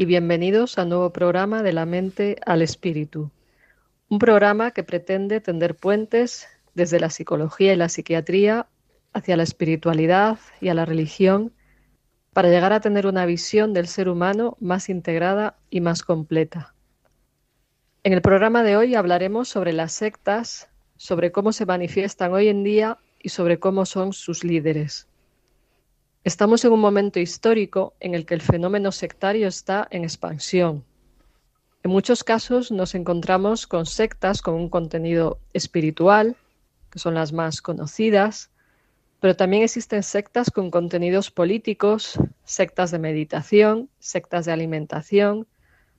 y bienvenidos al nuevo programa de la mente al espíritu. Un programa que pretende tender puentes desde la psicología y la psiquiatría hacia la espiritualidad y a la religión para llegar a tener una visión del ser humano más integrada y más completa. En el programa de hoy hablaremos sobre las sectas, sobre cómo se manifiestan hoy en día y sobre cómo son sus líderes. Estamos en un momento histórico en el que el fenómeno sectario está en expansión. En muchos casos nos encontramos con sectas con un contenido espiritual, que son las más conocidas, pero también existen sectas con contenidos políticos, sectas de meditación, sectas de alimentación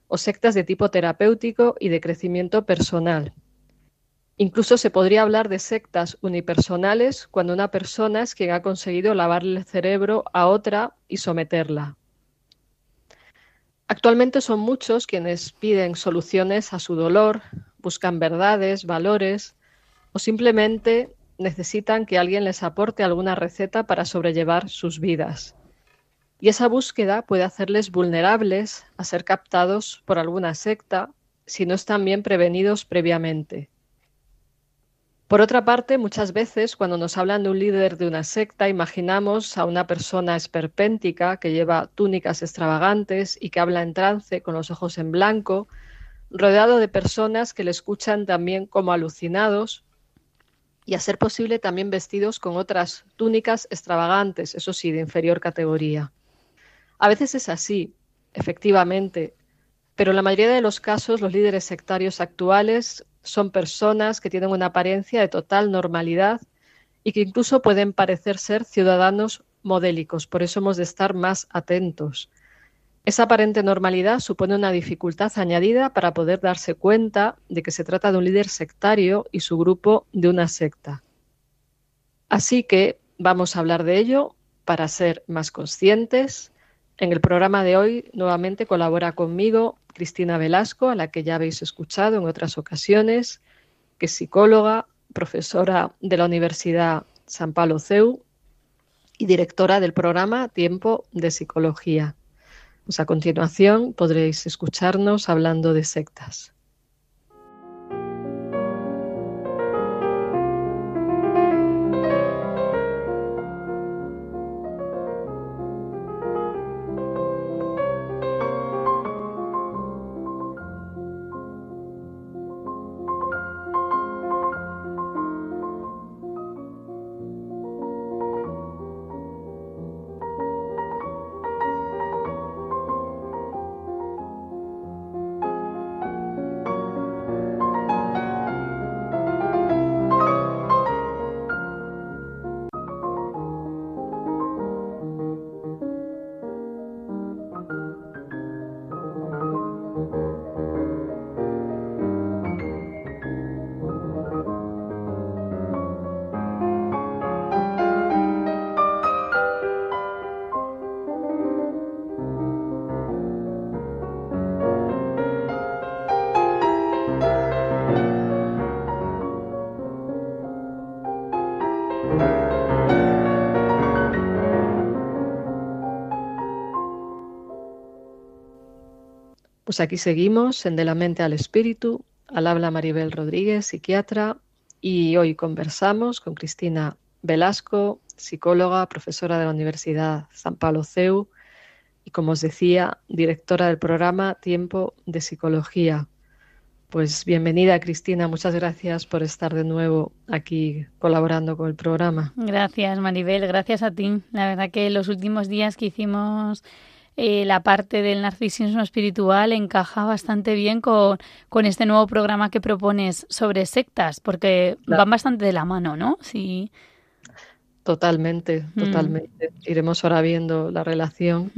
o sectas de tipo terapéutico y de crecimiento personal. Incluso se podría hablar de sectas unipersonales cuando una persona es quien ha conseguido lavarle el cerebro a otra y someterla. Actualmente son muchos quienes piden soluciones a su dolor, buscan verdades, valores o simplemente necesitan que alguien les aporte alguna receta para sobrellevar sus vidas. Y esa búsqueda puede hacerles vulnerables a ser captados por alguna secta si no están bien prevenidos previamente. Por otra parte, muchas veces cuando nos hablan de un líder de una secta, imaginamos a una persona esperpéntica que lleva túnicas extravagantes y que habla en trance con los ojos en blanco, rodeado de personas que le escuchan también como alucinados y a ser posible también vestidos con otras túnicas extravagantes, eso sí, de inferior categoría. A veces es así, efectivamente, pero en la mayoría de los casos los líderes sectarios actuales son personas que tienen una apariencia de total normalidad y que incluso pueden parecer ser ciudadanos modélicos. Por eso hemos de estar más atentos. Esa aparente normalidad supone una dificultad añadida para poder darse cuenta de que se trata de un líder sectario y su grupo de una secta. Así que vamos a hablar de ello para ser más conscientes. En el programa de hoy nuevamente colabora conmigo Cristina Velasco, a la que ya habéis escuchado en otras ocasiones, que es psicóloga, profesora de la Universidad San Pablo CEU y directora del programa Tiempo de Psicología. Pues a continuación podréis escucharnos hablando de sectas. Pues aquí seguimos en De la mente al espíritu, al habla Maribel Rodríguez, psiquiatra, y hoy conversamos con Cristina Velasco, psicóloga, profesora de la Universidad San Pablo CEU y, como os decía, directora del programa Tiempo de Psicología. Pues bienvenida Cristina, muchas gracias por estar de nuevo aquí colaborando con el programa. Gracias Maribel, gracias a ti. La verdad que los últimos días que hicimos eh, la parte del narcisismo espiritual encaja bastante bien con, con, este nuevo programa que propones sobre sectas, porque van bastante de la mano, ¿no? Sí. Totalmente, mm. totalmente. Iremos ahora viendo la relación.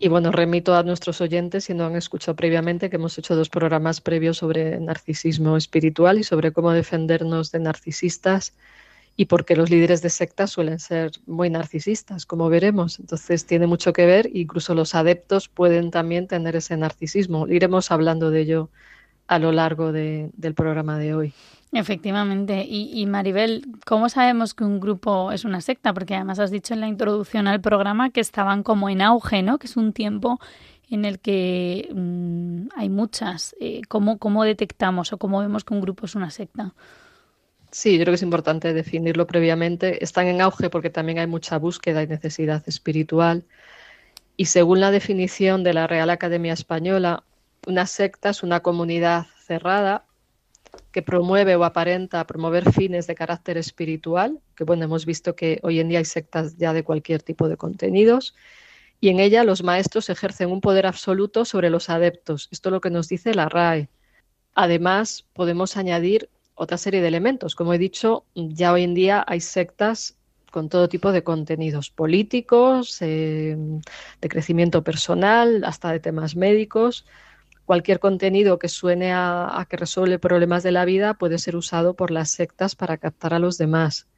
Y bueno, remito a nuestros oyentes, si no han escuchado previamente, que hemos hecho dos programas previos sobre narcisismo espiritual y sobre cómo defendernos de narcisistas y porque los líderes de sectas suelen ser muy narcisistas, como veremos. Entonces tiene mucho que ver, incluso los adeptos pueden también tener ese narcisismo. Iremos hablando de ello a lo largo del programa de hoy. Efectivamente. Y, Maribel, ¿cómo sabemos que un grupo es una secta? Porque además has dicho en la introducción al programa que estaban como en auge, ¿no? Que es un tiempo en el que mm, hay muchas. Eh, ¿cómo, ¿Cómo detectamos o cómo vemos que un grupo es una secta? Sí, yo creo que es importante definirlo previamente. Están en auge porque también hay mucha búsqueda y necesidad espiritual. Y según la definición de la Real Academia Española, una secta es una comunidad cerrada que promueve o aparenta promover fines de carácter espiritual, que bueno, hemos visto que hoy en día hay sectas ya de cualquier tipo de contenidos, y en ella los maestros ejercen un poder absoluto sobre los adeptos. Esto es lo que nos dice la RAE. Además, podemos añadir otra serie de elementos. Como he dicho, ya hoy en día hay sectas con todo tipo de contenidos políticos, eh, de crecimiento personal, hasta de temas médicos cualquier contenido que suene a, que resuelve problemas de la vida puede ser usado por las sectas para captar a los demás.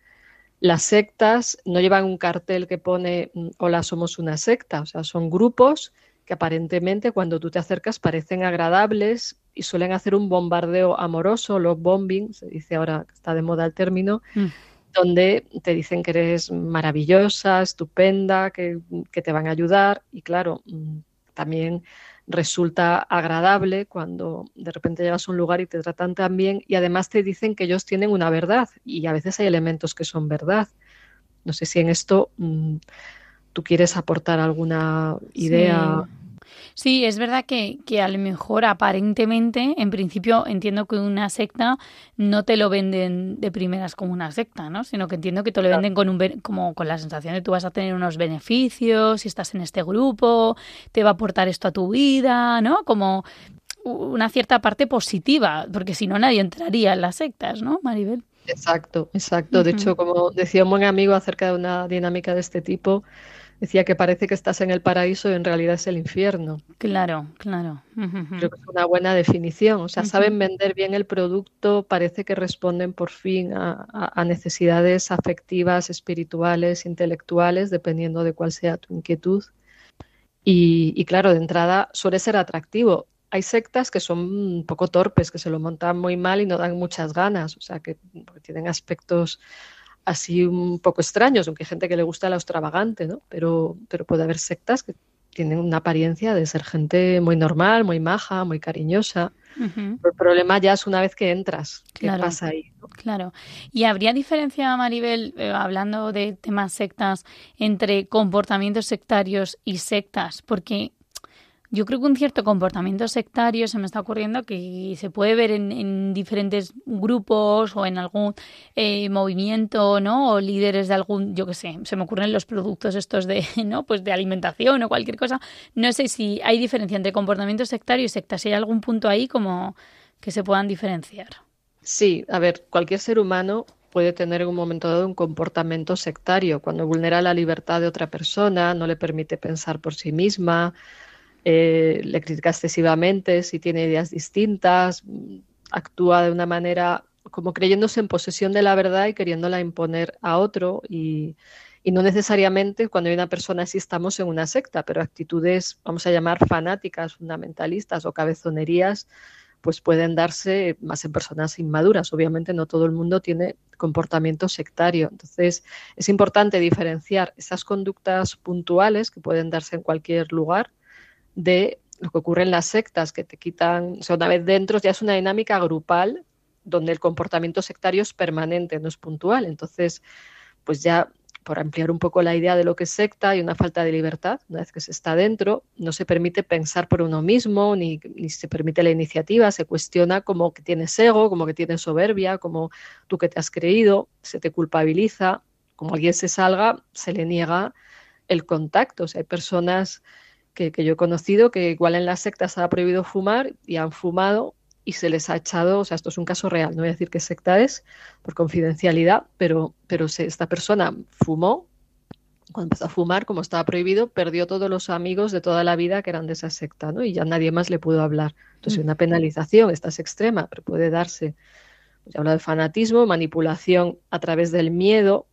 Las sectas no llevan un cartel que pone mm, hola, somos una secta, o sea, son grupos que aparentemente cuando tú te acercas parecen agradables y suelen hacer un bombardeo amoroso, love bombing, se dice ahora que está de moda el término, mm. donde te dicen que eres maravillosa, estupenda, que, que, te van a ayudar y claro, mm, también resulta agradable cuando de repente llegas a un lugar y te tratan tan bien y además te dicen que ellos tienen una verdad y a veces hay elementos que son verdad. No sé si en esto mm, tú quieres aportar alguna idea. Sí, es verdad que, que a lo mejor aparentemente, en principio entiendo que una secta no te lo venden de primeras como una secta, ¿no? Sino que entiendo que te lo venden con un como con la sensación de que tú vas a tener unos beneficios, si estás en este grupo, te va a aportar esto a tu vida, ¿no? Como una cierta parte positiva, porque si no nadie entraría en las sectas, ¿no, Maribel? Exacto, exacto. De hecho, como decía un buen amigo acerca de una dinámica de este tipo, decía que parece que estás en el paraíso y en realidad es el infierno. Claro, claro. Creo que es una buena definición. O sea, saben vender bien el producto, parece que responden por fin a, necesidades afectivas, espirituales, intelectuales, dependiendo de cuál sea tu inquietud. Y, claro, de entrada suele ser atractivo. Hay sectas que son un poco torpes, que se lo montan muy mal y no dan muchas ganas, o sea, que tienen aspectos así un poco extraños, aunque hay gente que le gusta la extravagante, ¿no? Pero, pero puede haber sectas que tienen una apariencia de ser gente muy normal, muy maja, muy cariñosa. El problema ya es una vez que entras, ¿qué pasa ahí? Claro. ¿Y habría diferencia, Maribel, eh, hablando de temas sectas, entre comportamientos sectarios y sectas? Porque yo creo que un cierto comportamiento sectario se me está ocurriendo que se puede ver en, diferentes grupos o en algún eh, movimiento, ¿no? O líderes de algún, yo qué sé, se me ocurren los productos estos de, ¿no? Pues de alimentación o cualquier cosa. No sé si hay diferencia entre comportamiento sectario y secta, si hay algún punto ahí como que se puedan diferenciar. Sí, a ver, cualquier ser humano puede tener en un momento dado un comportamiento sectario, cuando vulnera la libertad de otra persona, no le permite pensar por sí misma, eh, le critica excesivamente, si tiene ideas distintas, actúa de una manera como creyéndose en posesión de la verdad y queriéndola imponer a otro y, no necesariamente cuando hay una persona así estamos en una secta, pero actitudes, vamos a llamar fanáticas, fundamentalistas o cabezonerías, pues pueden darse más en personas inmaduras. Obviamente no todo el mundo tiene comportamiento sectario. Entonces es importante diferenciar esas conductas puntuales que pueden darse en cualquier lugar de lo que ocurre en las sectas, que te quitan, o sea, una vez dentro ya es una dinámica grupal donde el comportamiento sectario es permanente, no es puntual. Entonces, pues ya por ampliar un poco la idea de lo que es secta, hay una falta de libertad. Una vez que se está dentro, no se permite pensar por uno mismo, ni, ni, se permite la iniciativa, se cuestiona como que tienes ego, como que tienes soberbia, como tú que te has creído, se te culpabiliza, como alguien se salga, se le niega el contacto. O sea, hay personas que, yo he conocido que igual en las sectas ha prohibido fumar y han fumado y se les ha echado, o sea, esto es un caso real, no voy a decir qué secta es por confidencialidad, pero, pero esta persona fumó cuando empezó a fumar, como estaba prohibido, perdió todos los amigos de toda la vida que eran de esa secta, ¿no? Y ya nadie más le pudo hablar. Entonces, mm. una penalización, esta es extrema, pero puede darse. Pues, habla de fanatismo, manipulación a través del miedo,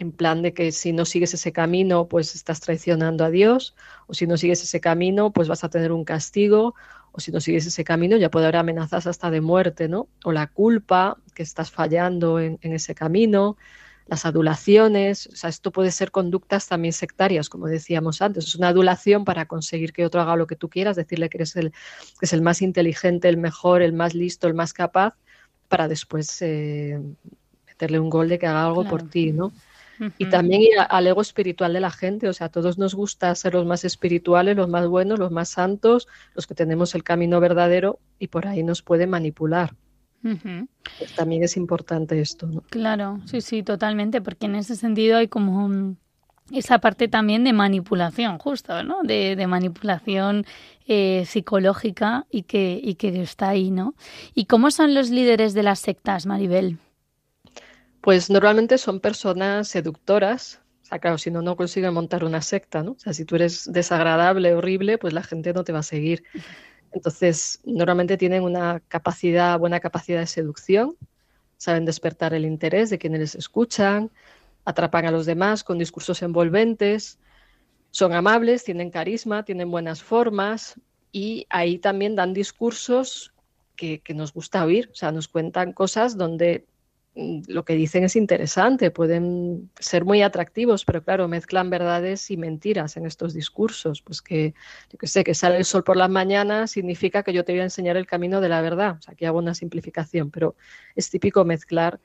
en plan de que si no sigues ese camino, pues estás traicionando a Dios, o si no sigues ese camino, pues vas a tener un castigo, o si no sigues ese camino, ya puede haber amenazas hasta de muerte, ¿no? O la culpa, que estás fallando en, ese camino, las adulaciones, o sea, esto puede ser conductas también sectarias, como decíamos antes, es una adulación para conseguir que otro haga lo que tú quieras, decirle que eres el, que es el más inteligente, el mejor, el más listo, el más capaz, para después eh, meterle un gol de que haga algo por ti, ¿no? Y también al ego espiritual de la gente, o sea, a todos nos gusta ser los más espirituales, los más buenos, los más santos, los que tenemos el camino verdadero y por ahí nos puede manipular. Pues también es importante esto, ¿no? Claro, sí, sí, totalmente, porque en ese sentido hay como esa parte también de manipulación, justo, ¿no? De, manipulación eh, psicológica y que, y que está ahí, ¿no? ¿Y cómo son los líderes de las sectas, Maribel? Pues normalmente son personas seductoras. O sea, claro, si no, no consiguen montar una secta, ¿no? O sea, si tú eres desagradable, horrible, pues la gente no te va a seguir. Entonces, normalmente tienen una capacidad, buena capacidad de seducción, saben despertar el interés de quienes les escuchan, atrapan a los demás con discursos envolventes, son amables, tienen carisma, tienen buenas formas y ahí también dan discursos que, que nos gusta oír, o sea, nos cuentan cosas donde lo que dicen es interesante, pueden ser muy atractivos, pero claro, mezclan verdades y mentiras en estos discursos. Pues que, yo que sé, que sale el sol por las mañanas significa que yo te voy a enseñar el camino de la verdad. Aquí hago una simplificación, pero es típico mezclar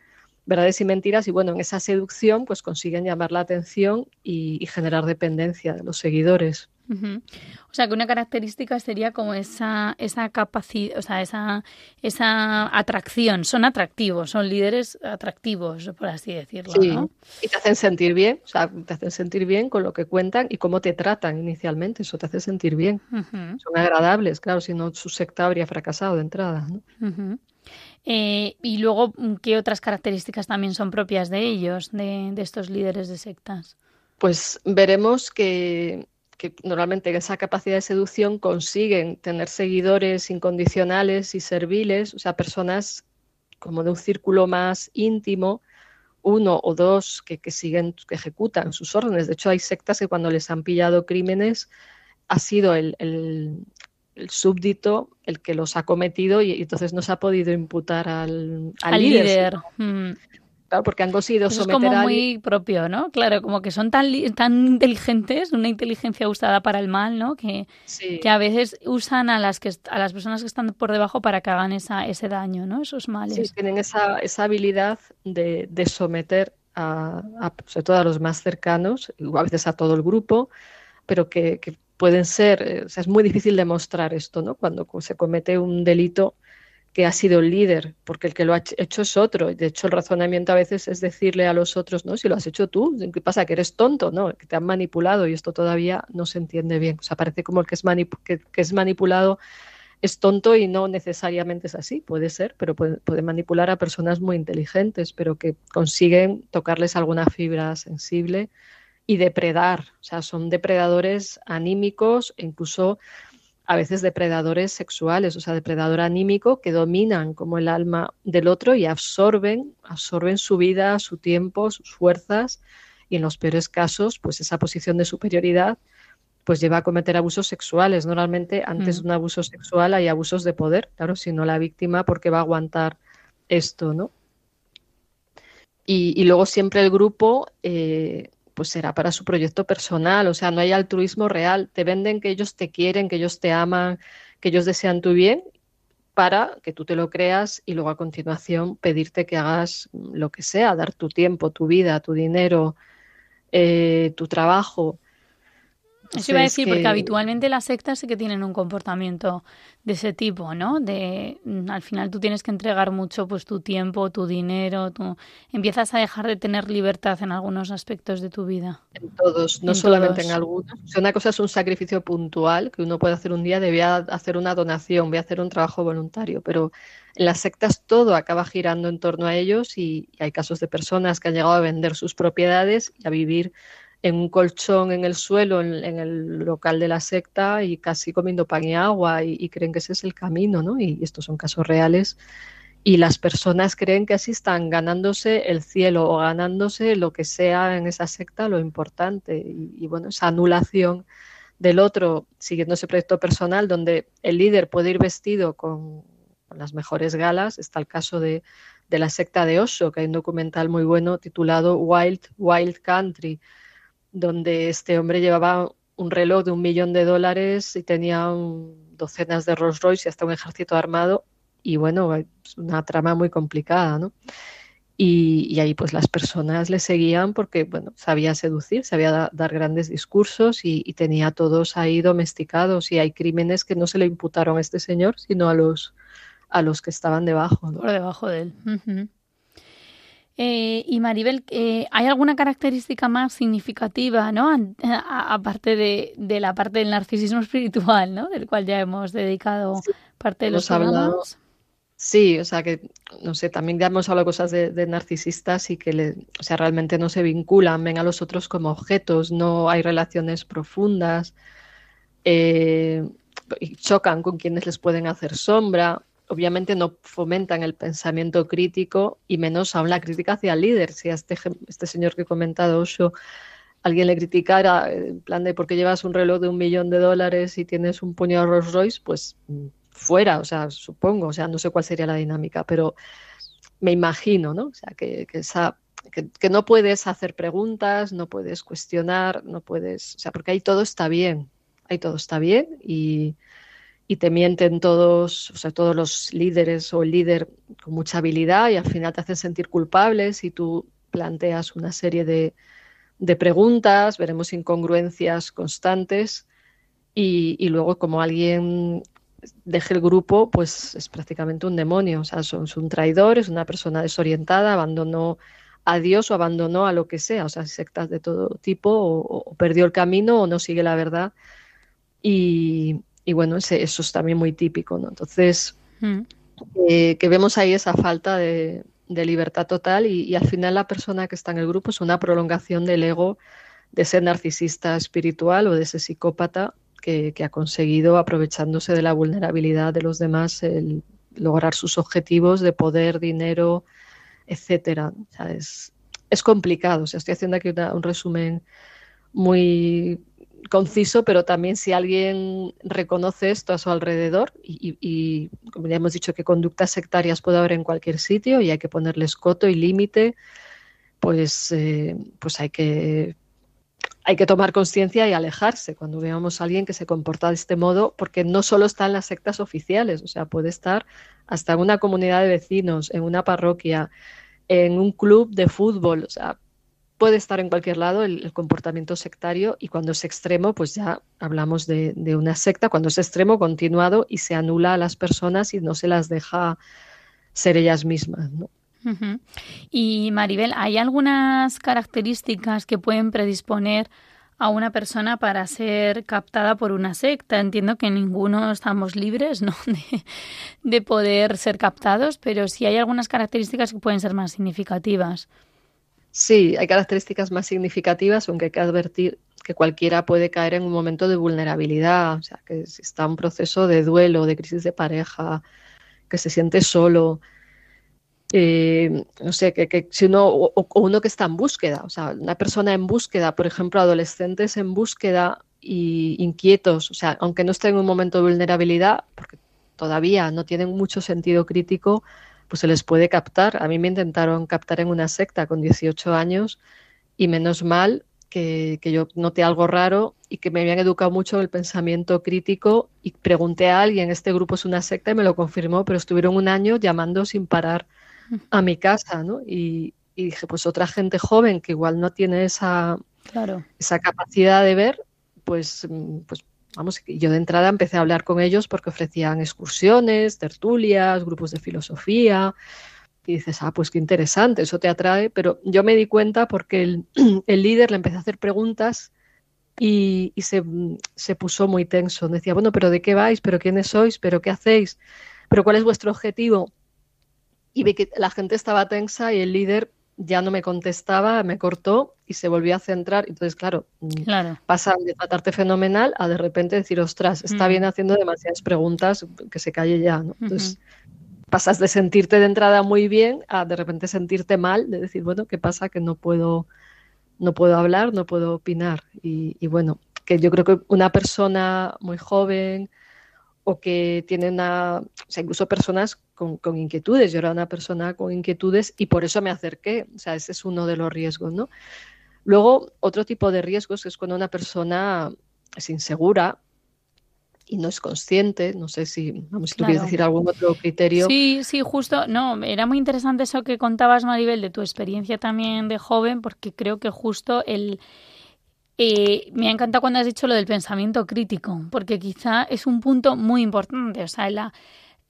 verdades y mentiras y bueno, en esa seducción pues consiguen llamar la atención y generar dependencia de los seguidores. O sea, que una característica sería como esa, esa capacidad, o sea, esa, esa atracción. Son atractivos, son líderes atractivos, por así decirlo. Sí, y te hacen sentir bien, o sea, te hacen sentir bien con lo que cuentan y cómo te tratan inicialmente. Eso te hace sentir bien. Son agradables, claro, si no su secta habría fracasado de entrada. Eh, y luego, ¿qué otras características también son propias de ellos, de, de estos líderes de sectas? Pues veremos que que normalmente en esa capacidad de seducción consiguen tener seguidores incondicionales y serviles, o sea, personas como de un círculo más íntimo, uno o dos que, siguen, que ejecutan sus órdenes. De hecho, hay sectas que cuando les han pillado crímenes ha sido el, súbdito el que los ha cometido y, entonces no se ha podido imputar al, líder. Mm porque han conseguido someter es como muy propio, ¿no? Claro, como que son tan, tan inteligentes, una inteligencia usada para el mal, ¿no? Que, que a veces usan a las que a las personas que están por debajo para que hagan esa, ese daño, ¿no? Esos males. Sí, tienen esa, esa habilidad de, de someter a, sobre todo a los más cercanos, a veces a todo el grupo, pero que, que pueden ser, eh, o sea, es muy difícil demostrar esto, ¿no? Cuando se comete un delito que ha sido el líder, porque el que lo ha hecho es otro. De hecho, el razonamiento a veces es decirle a los otros, no, si lo has hecho tú, ¿qué pasa? Que eres tonto, ¿no? Que te han manipulado y esto todavía no se entiende bien. O sea, parece como el que es, que, es manipulado es tonto y no necesariamente es así, puede ser, pero puede, puede, manipular a personas muy inteligentes, pero que consiguen tocarles alguna fibra sensible y depredar, o sea, son depredadores anímicos e incluso a veces depredadores sexuales, o sea, depredador anímico que dominan como el alma del otro y absorben, absorben su vida, su tiempo, sus fuerzas y en los peores casos, pues esa posición de superioridad pues lleva a cometer abusos sexuales. Normalmente antes mm. de un abuso sexual hay abusos de poder, claro, si no la víctima porque va a aguantar esto, ¿no? Y, luego siempre el grupo eh, pues será para su proyecto personal, o sea, no hay altruismo real, te venden que ellos te quieren, que ellos te aman, que ellos desean tu bien para que tú te lo creas y luego a continuación pedirte que hagas lo que sea, dar tu tiempo, tu vida, tu dinero, eh, tu trabajo eso iba a decir, porque habitualmente las sectas sí que tienen un comportamiento de ese tipo, ¿no? De mm, al final tú tienes que entregar mucho pues tu tiempo, tu dinero, tú empiezas a dejar de tener libertad en algunos aspectos de tu vida. En todos, no solamente en algunos. O una cosa es un sacrificio puntual que uno puede hacer un día, debía hacer una donación, voy a hacer un trabajo voluntario, pero en las sectas todo acaba girando en torno a ellos y hay casos de personas que han llegado a vender sus propiedades y a vivir en un colchón en el suelo, en, el local de la secta y casi comiendo pan y agua y, creen que ese es el camino, ¿no? Y, estos son casos reales. Y las personas creen que así están ganándose el cielo o ganándose lo que sea en esa secta lo importante. Y, bueno, esa anulación del otro, siguiendo ese proyecto personal donde el líder puede ir vestido con, las mejores galas, está el caso de, de la secta de Osho, que hay un documental muy bueno titulado Wild, Wild Country, donde este hombre llevaba un reloj de un millón de dólares y tenía docenas de Rolls Royce y hasta un ejército armado. Y bueno, es una trama muy complicada, ¿no? Y, ahí pues las personas le seguían porque, bueno, sabía seducir, sabía dar grandes discursos y, tenía todos ahí domesticados y hay crímenes que no se le imputaron a este señor, sino a los, a los que estaban debajo. Por debajo de él. Eh, y Maribel, eh, ¿hay alguna característica más significativa, ¿no? aparte de, la parte del narcisismo espiritual, ¿no? Del cual ya hemos dedicado parte de los programas. Sí, o sea que, no sé, también ya hemos hablado cosas de, narcisistas y que, le, o sea, realmente no se vinculan, ven a los otros como objetos, no hay relaciones profundas, eh, chocan con quienes les pueden hacer sombra obviamente no fomentan el pensamiento crítico y menos aún la crítica hacia el líder. Si a este, este señor que he comentado, Osho, alguien le criticara en plan de por qué llevas un reloj de un millón de dólares y tienes un puño de Rolls Royce, pues mm, fuera, o sea, supongo, o sea, no sé cuál sería la dinámica, pero me imagino, ¿no? O sea, que, esa, que, que, no puedes hacer preguntas, no puedes cuestionar, no puedes, o sea, porque ahí todo está bien, ahí todo está bien y, y te mienten todos, o sea, todos los líderes o el líder con mucha habilidad y al final te hacen sentir culpable si tú planteas una serie de, preguntas, veremos incongruencias constantes y, luego como alguien deje el grupo, pues es prácticamente un demonio, o sea, es un traidor, es una persona desorientada, abandonó a Dios o abandonó a lo que sea, o sea, sectas de todo tipo o perdió el camino o no sigue la verdad. Y, y bueno, eso es también muy típico, ¿no? Entonces, mm. eh, que vemos ahí esa falta de, libertad total y, al final la persona que está en el grupo es una prolongación del ego de ese narcisista espiritual o de ese psicópata que, ha conseguido, aprovechándose de la vulnerabilidad de los demás, el lograr sus objetivos de poder, dinero, etcétera. es, complicado. O sea, estoy haciendo aquí un resumen muy conciso, pero también si alguien reconoce esto a su alrededor, y, como ya hemos dicho que conductas sectarias puede haber en cualquier sitio y hay que ponerles coto y límite, pues, eh, pues hay que hay que tomar conciencia y alejarse cuando veamos a alguien que se comporta de este modo, porque no solo está en las sectas oficiales, o sea, puede estar hasta en una comunidad de vecinos, en una parroquia, en un club de fútbol, o sea, puede estar en cualquier lado el, comportamiento sectario y cuando es extremo, pues ya hablamos de, una secta, cuando es extremo continuado y se anula a las personas y no se las deja ser ellas mismas. Y Maribel, ¿hay algunas características que pueden predisponer a una persona para ser captada por una secta? Entiendo que ninguno estamos libres ¿no? de, de poder ser captados, pero sí hay algunas características que pueden ser más significativas. Sí, hay características más significativas, aunque hay que advertir que cualquiera puede caer en un momento de vulnerabilidad, o sea, que está un proceso de duelo, de crisis de pareja, que se siente solo, eh, no sé, que, si uno, o, uno que está en búsqueda, o sea, una persona en búsqueda, por ejemplo, adolescentes en búsqueda y inquietos, o sea, aunque no estén en un momento de vulnerabilidad, porque todavía no tienen mucho sentido crítico, pues se les puede captar. A mí me intentaron captar en una secta con 18 años y menos mal que, yo noté algo raro y que me habían educado mucho en el pensamiento crítico y pregunté a alguien, este grupo es una secta y me lo confirmó, pero estuvieron un año llamando sin parar a mi casa, ¿no? Y, dije, pues otra gente joven que igual no tiene esa, esa capacidad de ver, pues, pues vamos, yo de entrada empecé a hablar con ellos porque ofrecían excursiones, tertulias, grupos de filosofía. Y dices, ah, pues qué interesante, eso te atrae. Pero yo me di cuenta porque el, líder le empecé a hacer preguntas y, se, se, puso muy tenso. Decía, bueno, pero ¿de qué vais? ¿Pero quiénes sois? ¿Pero qué hacéis? ¿Pero cuál es vuestro objetivo? Y vi que la gente estaba tensa y el líder ya no me contestaba, me cortó y se volvió a centrar. Entonces, claro, mm, claro. pasa de tratarte fenomenal a de repente decir, ostras, está bien haciendo demasiadas preguntas, que se calle ya. ¿no? Entonces, pasas de sentirte de entrada muy bien a de repente sentirte mal, de decir, bueno, ¿qué pasa? Que no puedo, no puedo hablar, no puedo opinar. Y, bueno, que yo creo que una persona muy joven o que tiene una, o sea, incluso personas con, inquietudes. Yo era una persona con inquietudes y por eso me acerqué. O sea, ese es uno de los riesgos, ¿no? Luego, otro tipo de riesgos es cuando una persona es insegura y no es consciente. No sé si, vamos, si tú quieres decir algún otro criterio. Sí, sí, justo. No, era muy interesante eso que contabas, Maribel, de tu experiencia también de joven, porque creo que justo el. Eh, me ha encantado cuando has dicho lo del pensamiento crítico, porque quizá es un punto muy importante. O sea,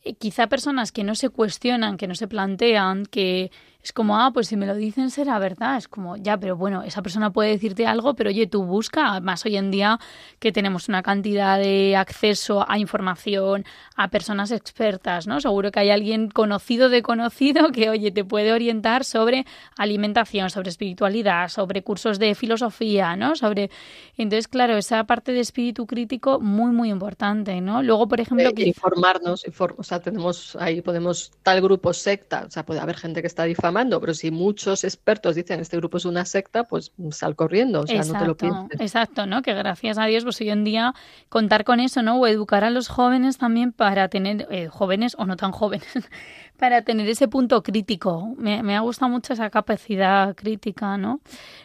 eh, quizá personas que no se cuestionan, que no se plantean, que es como, ah, pues si me lo dicen será verdad. Es como, ya, pero bueno, esa persona puede decirte algo, pero oye, tú busca. Además, hoy en día que tenemos una cantidad de acceso a información, a personas expertas, ¿no? Seguro que hay alguien conocido de conocido que, oye, te puede orientar sobre alimentación, sobre espiritualidad, sobre cursos de filosofía, ¿no? Sobre. Entonces, claro, esa parte de espíritu crítico muy, muy importante, ¿no? Luego, por ejemplo. que... Informarnos, o sea, tenemos ahí, podemos, tal grupo secta, o sea, puede haber gente que está difamando pero si muchos expertos dicen este grupo es una secta, pues sal corriendo, o sea, no te lo pienses. Exacto, ¿no? Que gracias a Dios, pues hoy en día contar con eso, ¿no? O educar a los jóvenes también para tener, eh, jóvenes o no tan jóvenes, para tener ese punto crítico. Me, me, ha gustado mucho esa capacidad crítica, ¿no?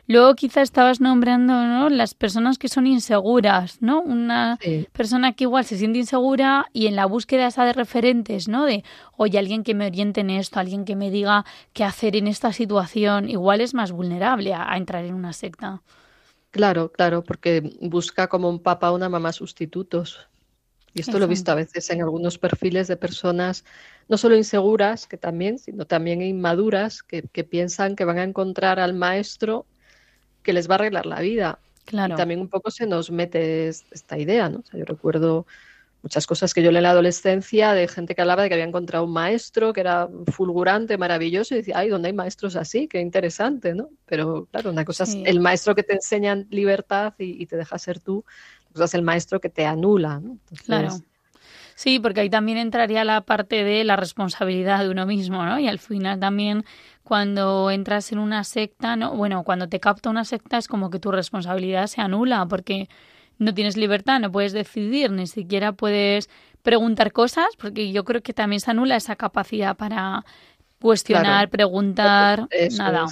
Luego quizá estabas nombrando, ¿no? Las personas que son inseguras, ¿no? Una persona que igual se siente insegura y en la búsqueda esa de referentes, ¿no? De, oye, alguien que me oriente en esto, alguien que me diga qué hacer en esta situación, igual es más vulnerable a, entrar en una secta. Claro, claro, porque busca como un papá o una mamá sustitutos. Y esto lo he visto a veces en algunos perfiles de personas no solo inseguras, que también, sino también inmaduras, que, piensan que van a encontrar al maestro que les va a arreglar la vida. Claro. Y también un poco se nos mete esta idea, ¿no? yo recuerdo muchas cosas que yo leí en la adolescencia de gente que hablaba de que había encontrado un maestro que era fulgurante, maravilloso, y decía, ay, ¿dónde hay maestros así? Qué interesante, ¿no? Pero claro, una cosa es el maestro que te enseña libertad y, te deja ser tú, cosa es el maestro que te anula, ¿no? claro. Sí, porque ahí también entraría la parte de la responsabilidad de uno mismo, ¿no? Y al final también cuando entras en una secta, ¿no? Bueno, cuando te capta una secta es como que tu responsabilidad se anula porque no tienes libertad, no puedes decidir, ni siquiera puedes preguntar cosas, porque yo creo que también se anula esa capacidad para cuestionar, preguntar, nada.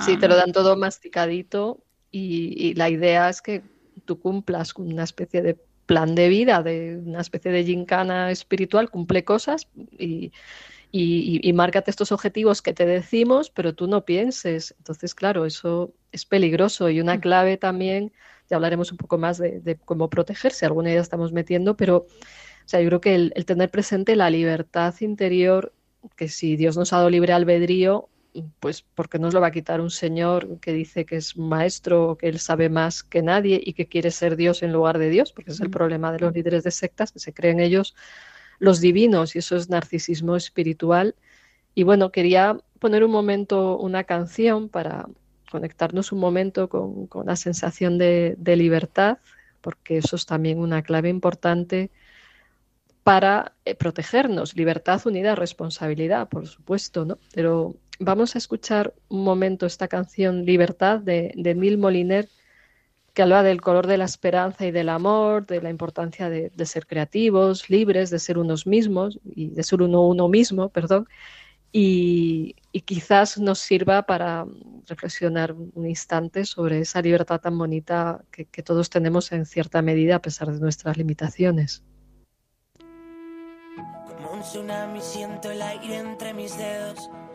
sí, te lo dan todo masticadito y, y la idea es que tú cumplas una especie de plan de vida, de una especie de gincana espiritual, cumple cosas y, y, márcate estos objetivos que te decimos, pero tú no pienses. Entonces, claro, eso es peligroso y una mm. clave también, ya hablaremos un poco más de, cómo protegerse, alguna idea estamos metiendo, pero o sea, yo creo que el, el tener presente la libertad interior, que si Dios nos ha dado libre albedrío, pues porque nos lo va a quitar un señor que dice que es maestro, que él sabe más que nadie y que quiere ser Dios en lugar de Dios, porque es el problema de los líderes de sectas, que se creen ellos los divinos y eso es narcisismo espiritual. Y bueno, quería poner un momento una canción para conectarnos un momento con, la sensación de, de libertad, porque eso es también una clave importante para eh, protegernos. Libertad unida a responsabilidad, por supuesto, ¿no? Pero vamos a escuchar un momento esta canción Libertad de, de Mil Moliner, que habla del color de la esperanza y del amor, de la importancia de, ser creativos, libres, de ser unos mismos y de ser uno uno mismo, perdón. Y, quizás nos sirva para reflexionar un instante sobre esa libertad tan bonita que, que todos tenemos en cierta medida a pesar de nuestras limitaciones tsunami siento el aire entre mis dedos.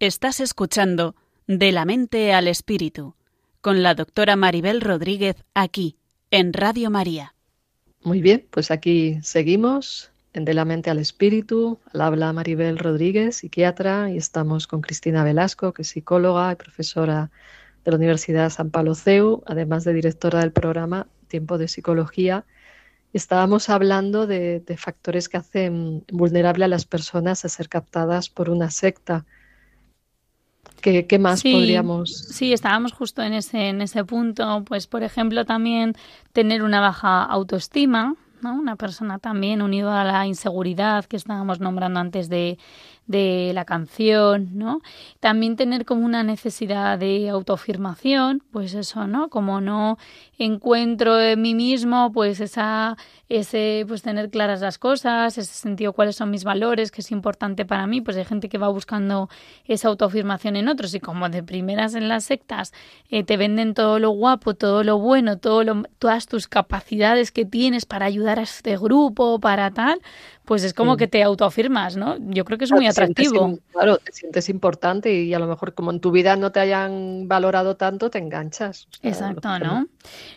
Estás escuchando De la mente al espíritu con la doctora Maribel Rodríguez aquí en Radio María. Muy bien, pues aquí seguimos en De la mente al espíritu. Al habla Maribel Rodríguez, psiquiatra, y estamos con Cristina Velasco, que es psicóloga y profesora de la Universidad San Pablo CEU, además de directora del programa Tiempo de Psicología. Estábamos hablando de factores que hacen vulnerable a las personas a ser captadas por una secta. ¿Qué, qué más Sí, podríamos...? Sí, estábamos justo en ese, en ese punto. Pues, por ejemplo, también tener una baja autoestima, ¿no? Una persona también unido a la inseguridad que estábamos nombrando antes de, de la canción, ¿no? También tener como una necesidad de autoafirmación, pues eso, ¿no? Como no encuentro en mí mismo, pues esa, ese, pues tener claras las cosas, ese sentido cuáles son mis valores, que es importante para mí, pues hay gente que va buscando esa autoafirmación en otros y como de primeras en las sectas eh, te venden todo lo guapo, todo lo bueno, todo lo, todas tus capacidades que tienes para ayudar a este grupo, para tal, pues es como Sí. que te autoafirmas, ¿no? Yo creo que es muy sientes atractivo. claro, te sientes importante y a lo mejor como en tu vida no te hayan valorado tanto, te enganchas. O sea, Exacto. ¿no?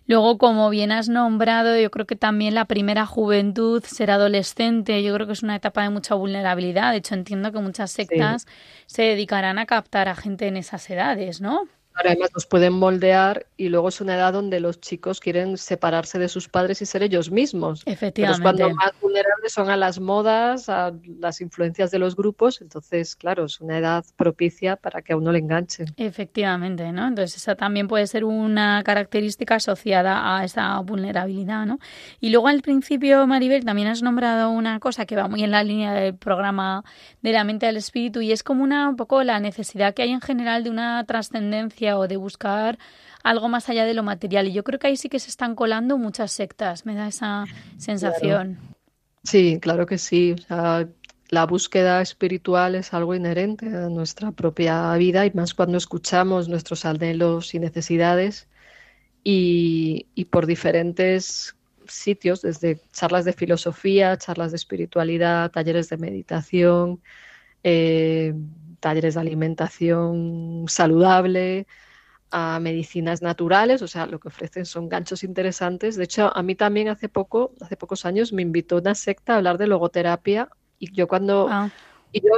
Luego, como bien has nombrado, yo creo que también la primera juventud, ser adolescente, yo creo que es una etapa de mucha vulnerabilidad. De hecho, entiendo que muchas sectas se dedicarán a captar a gente en esas edades, ¿no? Ahora, además nos pueden moldear y luego es una edad donde los chicos quieren separarse de sus padres y ser ellos mismos. Pero es Efectivamente. cuando más vulnerables son a las modas, a las influencias de los grupos. Entonces, claro, es una edad propicia para que a uno le enganchen. Efectivamente, ¿no? Entonces esa también puede ser una característica asociada a esa vulnerabilidad, ¿no? Y luego al principio, Maribel, también has nombrado una cosa que va muy en la línea del programa de la mente al espíritu y es como una un poco la necesidad que hay en general de una trascendencia o de buscar algo más allá de lo material. Y yo creo que ahí sí que se están colando muchas sectas, me da esa sensación. Sí, claro que sí. La búsqueda espiritual es algo inherente a nuestra propia vida y más cuando escuchamos nuestros anhelos y necesidades y, y por diferentes sitios, desde charlas de filosofía, charlas de espiritualidad, talleres de meditación, eh, talleres de alimentación saludable, a medicinas naturales, o sea, lo que ofrecen son ganchos interesantes. De hecho, a mí también hace poco, hace pocos años, me invitó una secta a hablar de logoterapia y yo cuando, Ah, y yo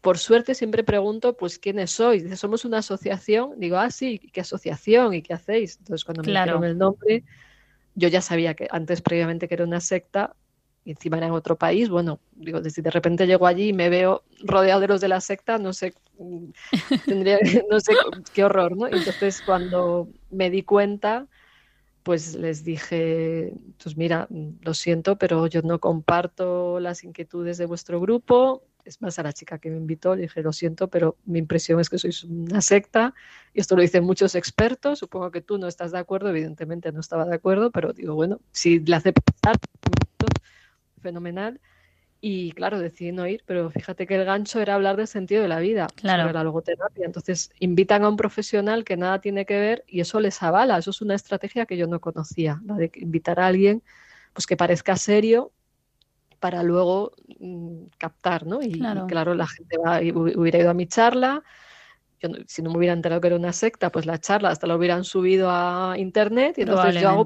por suerte siempre pregunto, pues, ¿quiénes sois? Dice, somos una asociación. Digo, ah, sí, ¿qué asociación? ¿Y qué hacéis? Entonces, cuando me dijeron el nombre, yo ya sabía que antes previamente que era una secta y encima era en otro país. Bueno, digo, si de repente llego allí y me veo rodeado de los de la secta, no sé, mm, tendría, no sé qué horror, ¿no? Entonces, cuando me di cuenta, pues les dije, pues mira, mm, lo siento, pero yo no comparto las inquietudes de vuestro grupo. Es más, a la chica que me invitó le dije, lo siento, pero mi impresión es que sois una secta y esto lo dicen muchos expertos. Supongo que tú no estás de acuerdo, evidentemente no estaba de acuerdo, pero digo, bueno, si le hace pensar, fenomenal. Y claro, decidí no ir, pero fíjate que el gancho era hablar del sentido de la vida, Claro. sobre la logoterapia. Entonces, invitan a un profesional que nada tiene que ver y eso les avala. Eso es una estrategia que yo no conocía, la de invitar a alguien pues que parezca serio para luego mm, captar, ¿no? Y, y Claro. claro, la gente va, hubiera ido a mi charla. Yo si no me hubiera enterado que era una secta, pues la charla hasta la hubieran subido a internet y entonces yo hago.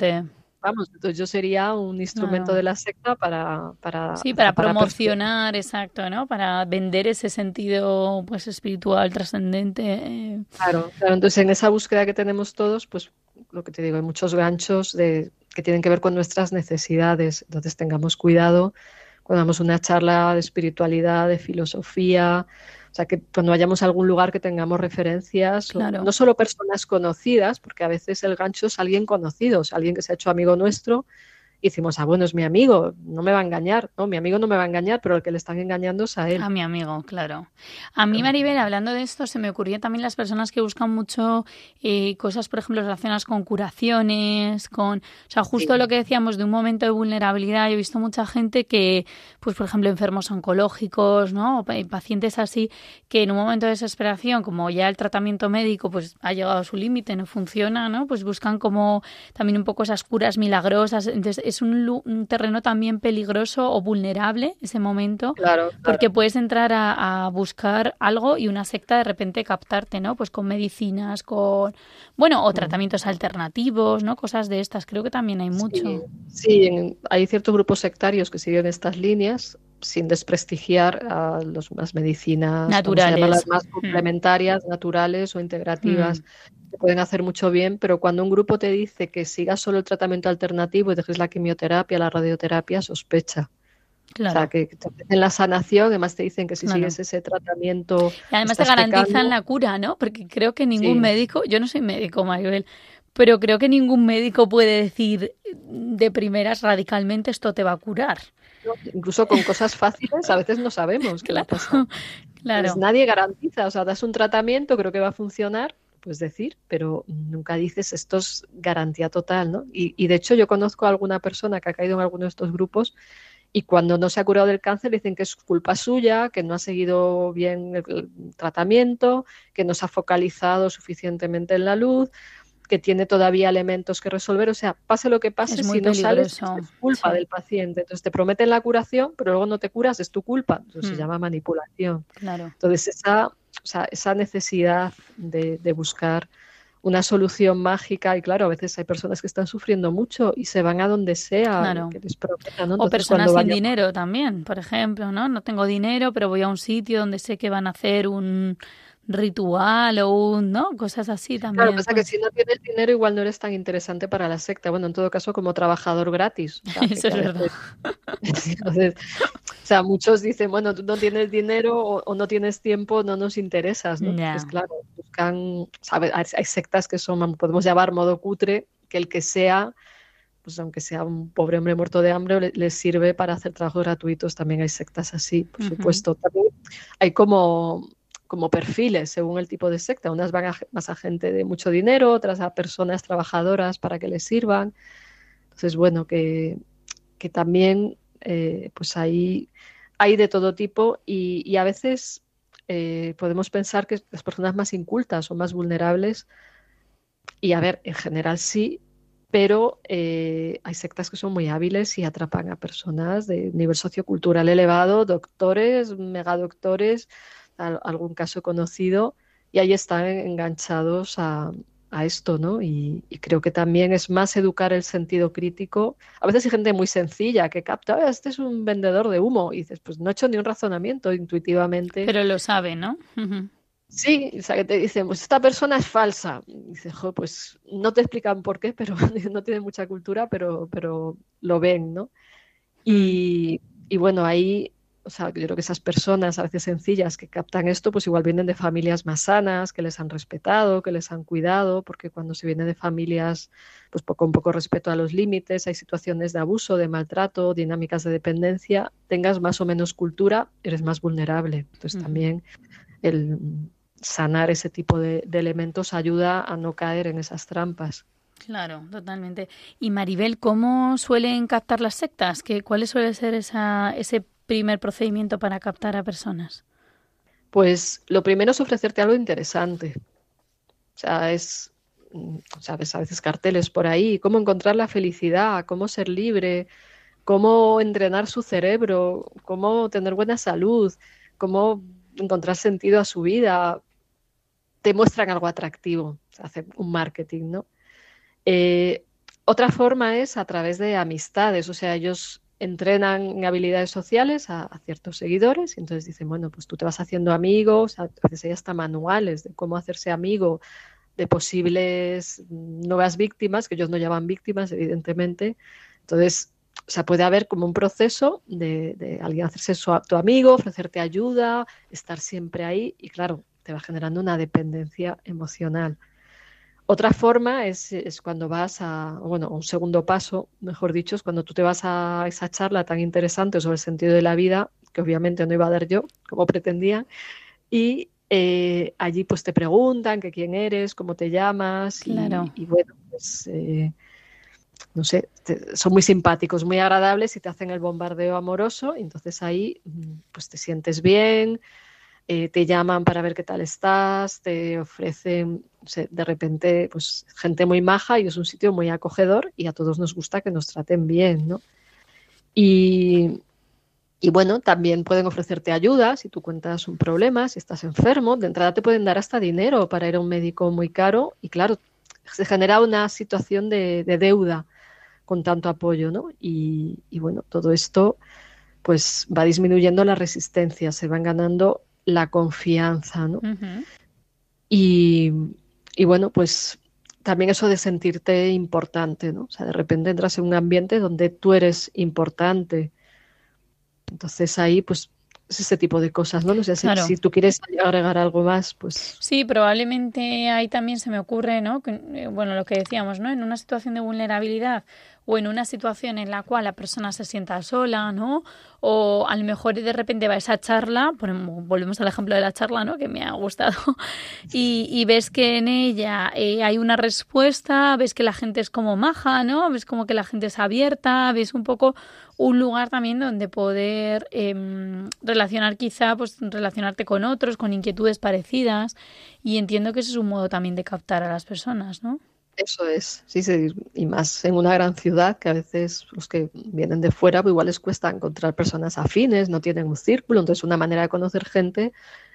Vamos, entonces yo sería un instrumento de la secta para, para, Sí, para promocionar, exacto, ¿no? Para vender ese sentido, pues, espiritual, trascendente. eh, Claro, claro, entonces en esa búsqueda que tenemos todos, pues lo que te digo, hay muchos ganchos de, que tienen que ver con nuestras necesidades. Entonces tengamos cuidado cuando damos una charla de espiritualidad, de filosofía, sea, que cuando vayamos a algún lugar que tengamos referencias, Claro. no solo personas conocidas, porque a veces el gancho es alguien conocido, o sea, alguien que se ha hecho amigo nuestro y decimos, ah, bueno, es mi amigo, no me va a engañar, no, mi amigo no me va a engañar, pero el que le están engañando es a él. A mi amigo, claro. A mí, Maribel, hablando de esto, se me ocurría también las personas que buscan mucho eh, cosas, por ejemplo, relacionadas con curaciones, con, o sea, justo Sí. lo que decíamos de un momento de vulnerabilidad. Yo he visto mucha gente que, pues, por ejemplo, enfermos oncológicos, ¿no? O pa- pacientes así, que en un momento de desesperación, como ya el tratamiento médico, pues, ha llegado a su límite, no funciona, ¿no? Pues buscan como también un poco esas curas milagrosas. Entonces, es un, un terreno también peligroso o vulnerable ese momento. Claro, claro. Porque puedes entrar a, a buscar algo y una secta de repente captarte, ¿no? Pues con medicinas, con, bueno, o tratamientos alternativos, ¿no? Cosas de estas. Creo que también hay mucho. Sí, sí, en- hay ciertos grupos sectarios que siguen estas líneas sin desprestigiar a los, las medicinas, Naturales. llamarlas más Mm. complementarias, naturales o integrativas, pueden hacer mucho bien, pero cuando un grupo te dice que sigas solo el tratamiento alternativo y dejes la quimioterapia, la radioterapia, sospecha. O Claro. sea, que ofrecen la sanación, además te dicen que si Claro. sigues ese tratamiento Y además te garantizan pecando. la cura, ¿no? Porque creo que ningún Sí. médico, yo no soy médico, Maribel, pero creo que ningún médico puede decir de primeras radicalmente esto te va a curar. ¿no? Incluso con cosas fáciles a veces no sabemos qué va a Claro. pasar. Claro. Pues nadie garantiza, o sea, das un tratamiento, creo que va a funcionar, pues decir, pero nunca dices esto es garantía total, ¿no? Y, y de hecho yo conozco a alguna persona que ha caído en alguno de estos grupos y cuando no se ha curado del cáncer dicen que es culpa suya, que no ha seguido bien el, tratamiento, que no se ha focalizado suficientemente en la luz, que tiene todavía elementos que resolver, o sea, pase lo que pase, si no sales es culpa sí. del paciente. Entonces te prometen la curación, pero luego no te curas, es tu culpa. Entonces Mm. se llama manipulación. Claro. Entonces, esa, o sea, esa necesidad de, de buscar una solución mágica, y claro, a veces hay personas que están sufriendo mucho y se van a donde sea Claro. que les. O personas sin vaya- dinero también, por ejemplo, ¿no? No tengo dinero, pero voy a un sitio donde sé que van a hacer un ritual o un, ¿no? Cosas así Claro, también. pasa que pues. si no tienes dinero igual no eres tan interesante para la secta. Bueno, en todo caso como trabajador gratis. O sea, que- Eso es verdad. veces- Entonces, o sea, muchos dicen, bueno, tú no tienes dinero o, o no tienes tiempo, no nos interesas, ¿no? Entonces, claro, buscan, sabe, hay, sectas que son, podemos llamar modo cutre, que el que sea, pues aunque sea un pobre hombre muerto de hambre, le- les sirve para hacer trabajos gratuitos. También hay sectas así, por supuesto. También hay como, como perfiles según el tipo de secta. Unas van a, más a gente de mucho dinero, otras a personas trabajadoras para que les sirvan. Entonces, bueno, que, que también eh, pues ahí hay de todo tipo y, a veces eh, podemos pensar que las personas más incultas o más vulnerables, y a ver, en general sí, pero eh, hay sectas que son muy hábiles y atrapan a personas de nivel sociocultural elevado, doctores, megadoctores, algún caso conocido, y ahí están enganchados a, a esto, ¿no? Y, creo que también es más educar el sentido crítico. A veces hay gente muy sencilla que capta, este es un vendedor de humo, y dices, pues no he hecho ni un razonamiento intuitivamente. Pero lo sabe, ¿no? Sí, o sea, que te dicen, pues esta persona es falsa. Y dices, pues no te explican por qué, pero no tiene mucha cultura, pero, pero lo ven, ¿no? Y, y bueno, ahí o sea, yo creo que esas personas a veces sencillas que captan esto, pues igual vienen de familias más sanas, que les han respetado, que les han cuidado, porque cuando se viene de familias pues con poco respeto a los límites, hay situaciones de abuso, de maltrato, dinámicas de dependencia, tengas más o menos cultura, eres más vulnerable. Entonces también el sanar ese tipo de, elementos ayuda a no caer en esas trampas. Claro, totalmente. Y Maribel, ¿cómo suelen captar las sectas? ¿Qué, ¿Cuál suele ser esa, ese primer procedimiento para captar a personas? Pues lo primero es ofrecerte algo interesante. O sea, es, sabes, a veces carteles por ahí, cómo encontrar la felicidad, cómo ser libre, cómo entrenar su cerebro, cómo tener buena salud, cómo encontrar sentido a su vida. Te muestran algo atractivo, se hace un marketing, ¿no? Eh, otra forma es a través de amistades, o sea, ellos entrenan en habilidades sociales a, ciertos seguidores y entonces dicen, bueno, pues tú te vas haciendo amigos, a veces hay hasta manuales de cómo hacerse amigo de posibles nuevas víctimas, que ellos no llaman víctimas, evidentemente. Entonces, o sea, puede haber como un proceso de, de alguien hacerse su, tu amigo, ofrecerte ayuda, estar siempre ahí y claro, te va generando una dependencia emocional. Otra forma es, cuando vas a, bueno, un segundo paso, mejor dicho, es cuando tú te vas a esa charla tan interesante sobre el sentido de la vida, que obviamente no iba a dar yo, como pretendía, y eh, allí pues te preguntan que quién eres, cómo te llamas, y, bueno, pues eh, no sé, son muy simpáticos, muy agradables y te hacen el bombardeo amoroso, y entonces ahí mm, pues te sientes bien, eh, te llaman para ver qué tal estás, te ofrecen de repente pues gente muy maja y es un sitio muy acogedor y a todos nos gusta que nos traten bien, ¿no? Y, y bueno, también pueden ofrecerte ayuda si tú cuentas un problema, si estás enfermo, de entrada te pueden dar hasta dinero para ir a un médico muy caro y claro, se genera una situación de, deuda con tanto apoyo, ¿no? Y, y, bueno, todo esto pues va disminuyendo la resistencia, se van ganando la confianza, ¿no? y, bueno, pues también eso de sentirte importante, ¿no? O sea, de repente entras en un ambiente donde tú eres importante. Entonces ahí, pues, es ese tipo de cosas, ¿no? no sé, si, si, tú quieres agregar algo más, pues... Sí, probablemente ahí también se me ocurre, ¿no? Que, eh, bueno, lo que decíamos, ¿no? En una situación de vulnerabilidad o en una situación en la cual la persona se sienta sola, ¿no? O a lo mejor de repente va a esa charla, volvemos al ejemplo de la charla, ¿no? Que me ha gustado, y, ves que en ella eh, hay una respuesta, ves que la gente es como maja, ¿no? Ves como que la gente es abierta, ves un poco un lugar también donde poder em, relacionar quizá, pues relacionarte con otros, con inquietudes parecidas, y entiendo que ese es un modo también de captar a las personas, ¿no? Eso es, sí, sí, y más en una gran ciudad que a veces los que vienen de fuera, pues igual les cuesta encontrar personas afines, no tienen un círculo, entonces una manera de conocer gente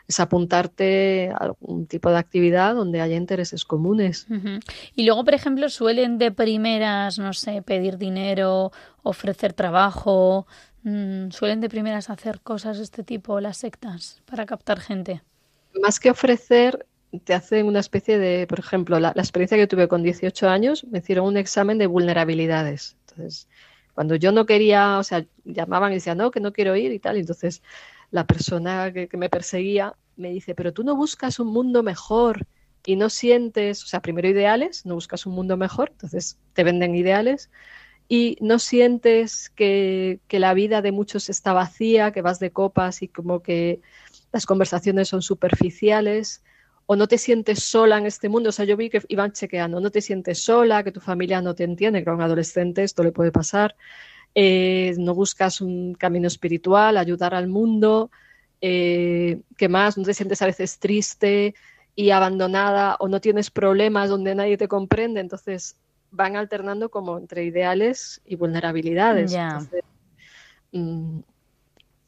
es apuntarte a algún tipo de actividad donde haya intereses comunes. Y luego, por ejemplo, suelen de primeras, no sé, pedir dinero, ofrecer trabajo, mm, suelen de primeras hacer cosas de este tipo las sectas para captar gente. Más que ofrecer, te hacen una especie de, por ejemplo, la, experiencia que tuve con 18 años, me hicieron un examen de vulnerabilidades. Entonces, cuando yo no quería, o sea, llamaban y decían, no, que no quiero ir y tal, entonces la persona que, me perseguía me dice, pero tú no buscas un mundo mejor y no sientes, o sea, primero ideales, no buscas un mundo mejor, entonces te venden ideales y no sientes que, que la vida de muchos está vacía, que vas de copas y como que las conversaciones son superficiales o no te sientes sola en este mundo. O sea, yo vi que iban chequeando, no te sientes sola, que tu familia no te entiende, que a un adolescente esto le puede pasar. eh, no buscas un camino espiritual, ayudar al mundo, eh, ¿qué más? No te sientes a veces triste y abandonada o no tienes problemas donde nadie te comprende, entonces van alternando como entre ideales y vulnerabilidades. Entonces, mm,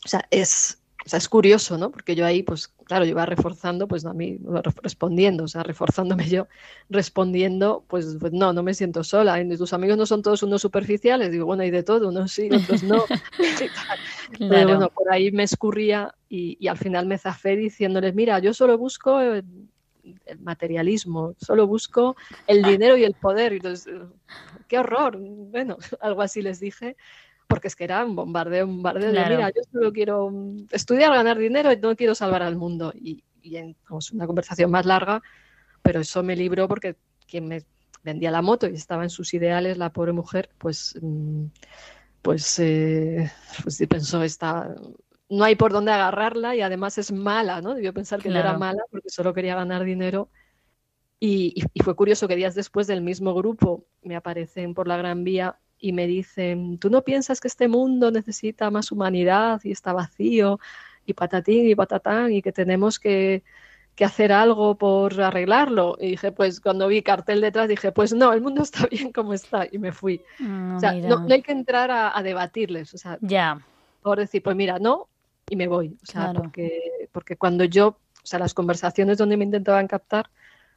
o sea, es, o sea, es curioso, ¿no? Porque yo ahí, pues, claro, yo iba reforzando, pues a mí, respondiendo, o sea, reforzándome yo, respondiendo, pues, pues no, no me siento sola. Y tus amigos no son todos unos superficiales. Digo, bueno, hay de todo, unos sí, otros no. Pero bueno, por ahí me escurría y, y, al final me zafé diciéndoles, mira, yo solo busco el, el materialismo, solo busco el dinero y el poder. Y entonces, qué horror. Bueno, algo así les dije porque es que era un bombardeo, un bombardeo de, mira, yo solo quiero mm, estudiar, ganar dinero y no quiero salvar al mundo. Y, y en una conversación más larga, pero eso me libró porque quien me vendía la moto y estaba en sus ideales, la pobre mujer, pues, mm, pues, eh, pues pensó, está, no hay por dónde agarrarla y además es mala, ¿no? Debió pensar que no era mala porque solo quería ganar dinero. Y, y, y, fue curioso que días después del mismo grupo me aparecen por la Gran Vía y me dicen, ¿tú no piensas que este mundo necesita más humanidad y está vacío y patatín y patatán y que tenemos que, que hacer algo por arreglarlo? Y dije, pues cuando vi cartel detrás dije, pues no, el mundo está bien como está y me fui. Mm, o sea, no, no, hay que entrar a, a debatirles, o sea, ya. por decir, pues mira, no, y me voy. O sea, claro. porque, porque cuando yo, o sea, las conversaciones donde me intentaban captar,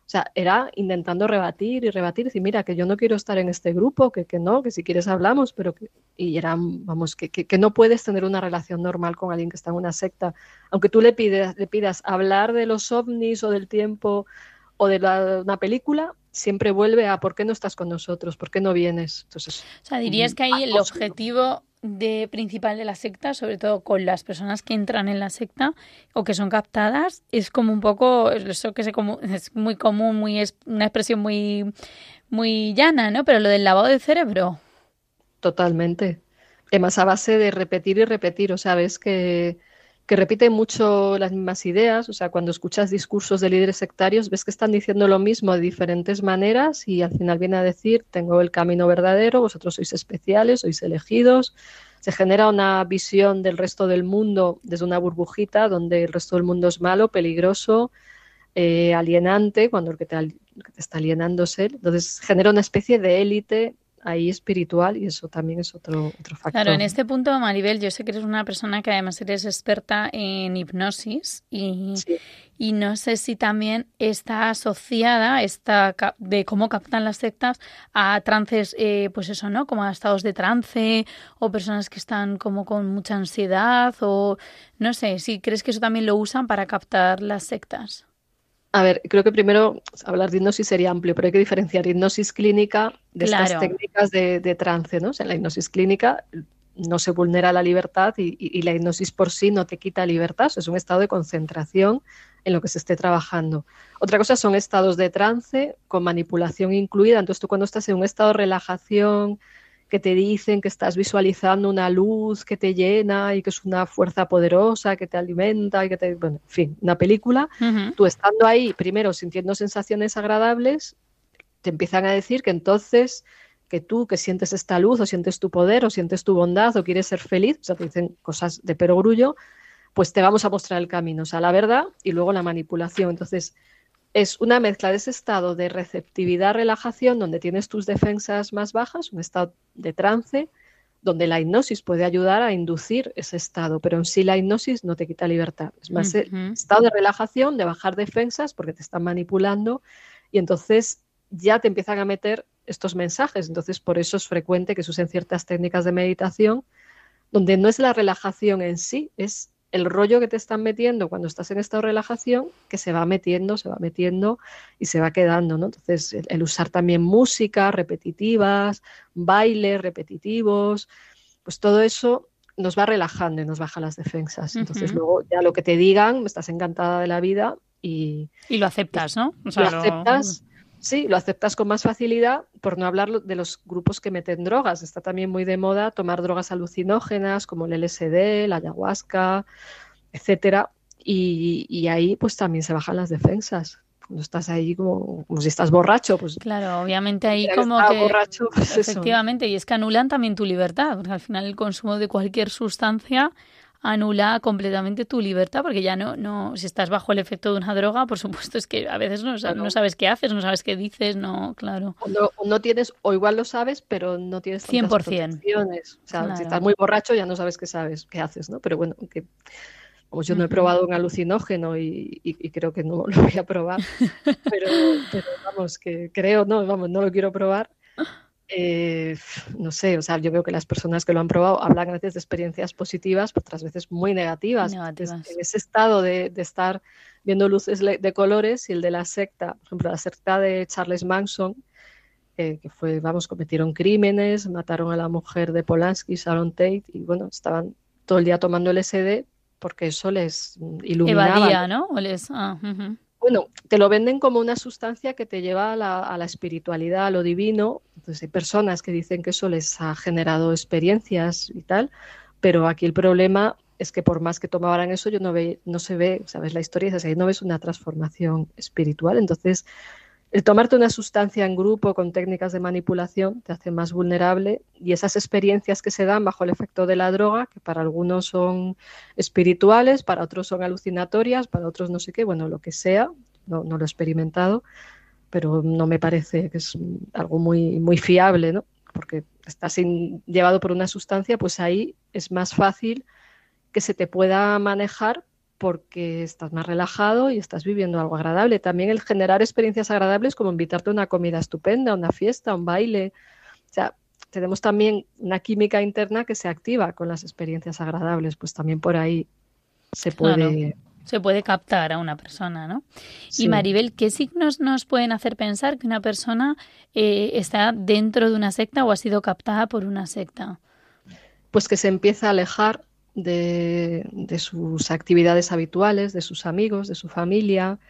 o sea, era intentando rebatir y rebatir, decir, mira, que yo no quiero estar en este grupo, que, que no, que si quieres hablamos, pero que, y era, vamos, que, que, que, no puedes tener una relación normal con alguien que está en una secta. Aunque tú le, pides, le pidas hablar de los ovnis o del tiempo o de la, una película, siempre vuelve a ¿por qué no estás con nosotros? ¿Por qué no vienes? Entonces, o sea, dirías que ahí el objetivo de principal de la secta, sobre todo con las personas que entran en la secta o que son captadas, es como un poco, eso que es muy común, muy es una expresión muy, muy llana, ¿no? Pero lo del lavado de cerebro. Totalmente. Además, a base de repetir y repetir, o sea, ves que, que repiten mucho las mismas ideas, o sea, cuando escuchas discursos de líderes sectarios, ves que están diciendo lo mismo de diferentes maneras y al final viene a decir, tengo el camino verdadero, vosotros sois especiales, sois elegidos. Se genera una visión del resto del mundo desde una burbujita donde el resto del mundo es malo, peligroso, eh, alienante, cuando el que, te, que te está alienándose. Entonces genera una especie de élite ahí espiritual y eso también es otro, otro factor. Claro, en este punto, Maribel, yo sé que eres una persona que además eres experta en hipnosis y, sí. y no sé si también está asociada esta de cómo captan las sectas a trances, eh, pues eso, ¿no? Como a estados de trance o personas que están como con mucha ansiedad o no sé, si crees que eso también lo usan para captar las sectas. A ver, creo que primero hablar de hipnosis sería amplio, pero hay que diferenciar hipnosis clínica de Claro. estas técnicas de, de trance, ¿no? O sea, en la hipnosis clínica no se vulnera la libertad y, y- y la hipnosis por sí no te quita libertad, o sea, es un estado de concentración en lo que se esté trabajando. Otra cosa son estados de trance con manipulación incluida, entonces tú cuando estás en un estado de relajación, que te dicen que estás visualizando una luz que te llena y que es una fuerza poderosa que te alimenta y que te, bueno, en fin, una película, tú estando ahí, primero sintiendo sensaciones agradables, te empiezan a decir que entonces que tú que sientes esta luz o sientes tu poder o sientes tu bondad o quieres ser feliz, o sea, te dicen cosas de perogrullo, pues te vamos a mostrar el camino, o sea, la verdad y luego la manipulación. Entonces, es una mezcla de ese estado de receptividad, relajación, donde tienes tus defensas más bajas, un estado de trance, donde la hipnosis puede ayudar a inducir ese estado, pero en sí la hipnosis no te quita libertad. Es más el estado de relajación, de bajar defensas, porque te están manipulando, y entonces ya te empiezan a meter estos mensajes. Entonces, por eso es frecuente que se usen ciertas técnicas de meditación, donde no es la relajación en sí, es el rollo que te están metiendo cuando estás en estado de relajación, que se va metiendo, se va metiendo y se va quedando, ¿no? Entonces, el, el usar también música repetitivas, bailes repetitivos, pues todo eso nos va relajando y nos baja las defensas. Entonces, luego ya lo que te digan, estás encantada de la vida y Y lo aceptas, ¿no? O lo sea, lo- aceptas, sí, lo aceptas con más facilidad, por no hablar de los grupos que meten drogas. Está también muy de moda tomar drogas alucinógenas como el LSD, la ayahuasca, etcétera. Y, y ahí pues también se bajan las defensas Cuando estás ahí como, como si estás borracho, pues Claro, obviamente ahí como que borracho, pues eso. efectivamente, y es que anulan también tu libertad, porque al final el consumo de cualquier sustancia anula completamente tu libertad, porque ya no, no, si estás bajo el efecto de una droga, por supuesto es que a veces no, Claro. no sabes qué haces, no sabes qué dices, no, claro. O no, tienes, o igual lo sabes, pero no tienes tantas 100%. protecciones. O sea, Claro. si estás muy borracho ya no sabes qué sabes, qué haces, ¿no? Pero bueno, que vamos, yo no he probado un alucinógeno y, y- y creo que no lo voy a probar, pero, pero vamos, que creo, no, vamos, no lo quiero probar. Eh, no sé, o sea, yo veo que las personas que lo han probado hablan a veces de experiencias positivas, pero otras veces muy negativas. Negativas. en ese estado de, de estar viendo luces de colores y el de la secta, por ejemplo, la secta de Charles Manson, eh, que fue, vamos, cometieron crímenes, mataron a la mujer de Polanski, Sharon Tate, y bueno, estaban todo el día tomando LSD porque eso les iluminaba. Evadía, ¿no? O les- ah. Bueno, te lo venden como una sustancia que te lleva a la, espiritualidad, a lo divino. Entonces hay personas que dicen que eso les ha generado experiencias y tal, pero aquí el problema es que por más que tomaran eso, yo no ve, no se ve, sabes, la historia es así, no ves una transformación espiritual. Entonces, el tomarte una sustancia en grupo con técnicas de manipulación te hace más vulnerable y esas experiencias que se dan bajo el efecto de la droga, que para algunos son espirituales, para otros son alucinatorias, para otros no sé qué, bueno, lo que sea, no, lo he experimentado, pero no me parece que es algo muy, muy fiable, ¿no? Porque estás llevado por una sustancia, pues ahí es más fácil que se te pueda manejar porque estás más relajado y estás viviendo algo agradable. También el generar experiencias agradables como invitarte a una comida estupenda, a una fiesta, a un baile. O sea, tenemos también una química interna que se activa con las experiencias agradables, pues también por ahí se Claro. puede... Se puede captar a una persona, ¿no? sí. Y Maribel, ¿qué signos nos pueden hacer pensar que una persona eh, está dentro de una secta o ha sido captada por una secta? pues que se empieza a alejar de, de sus actividades habituales, de sus amigos, de su familia.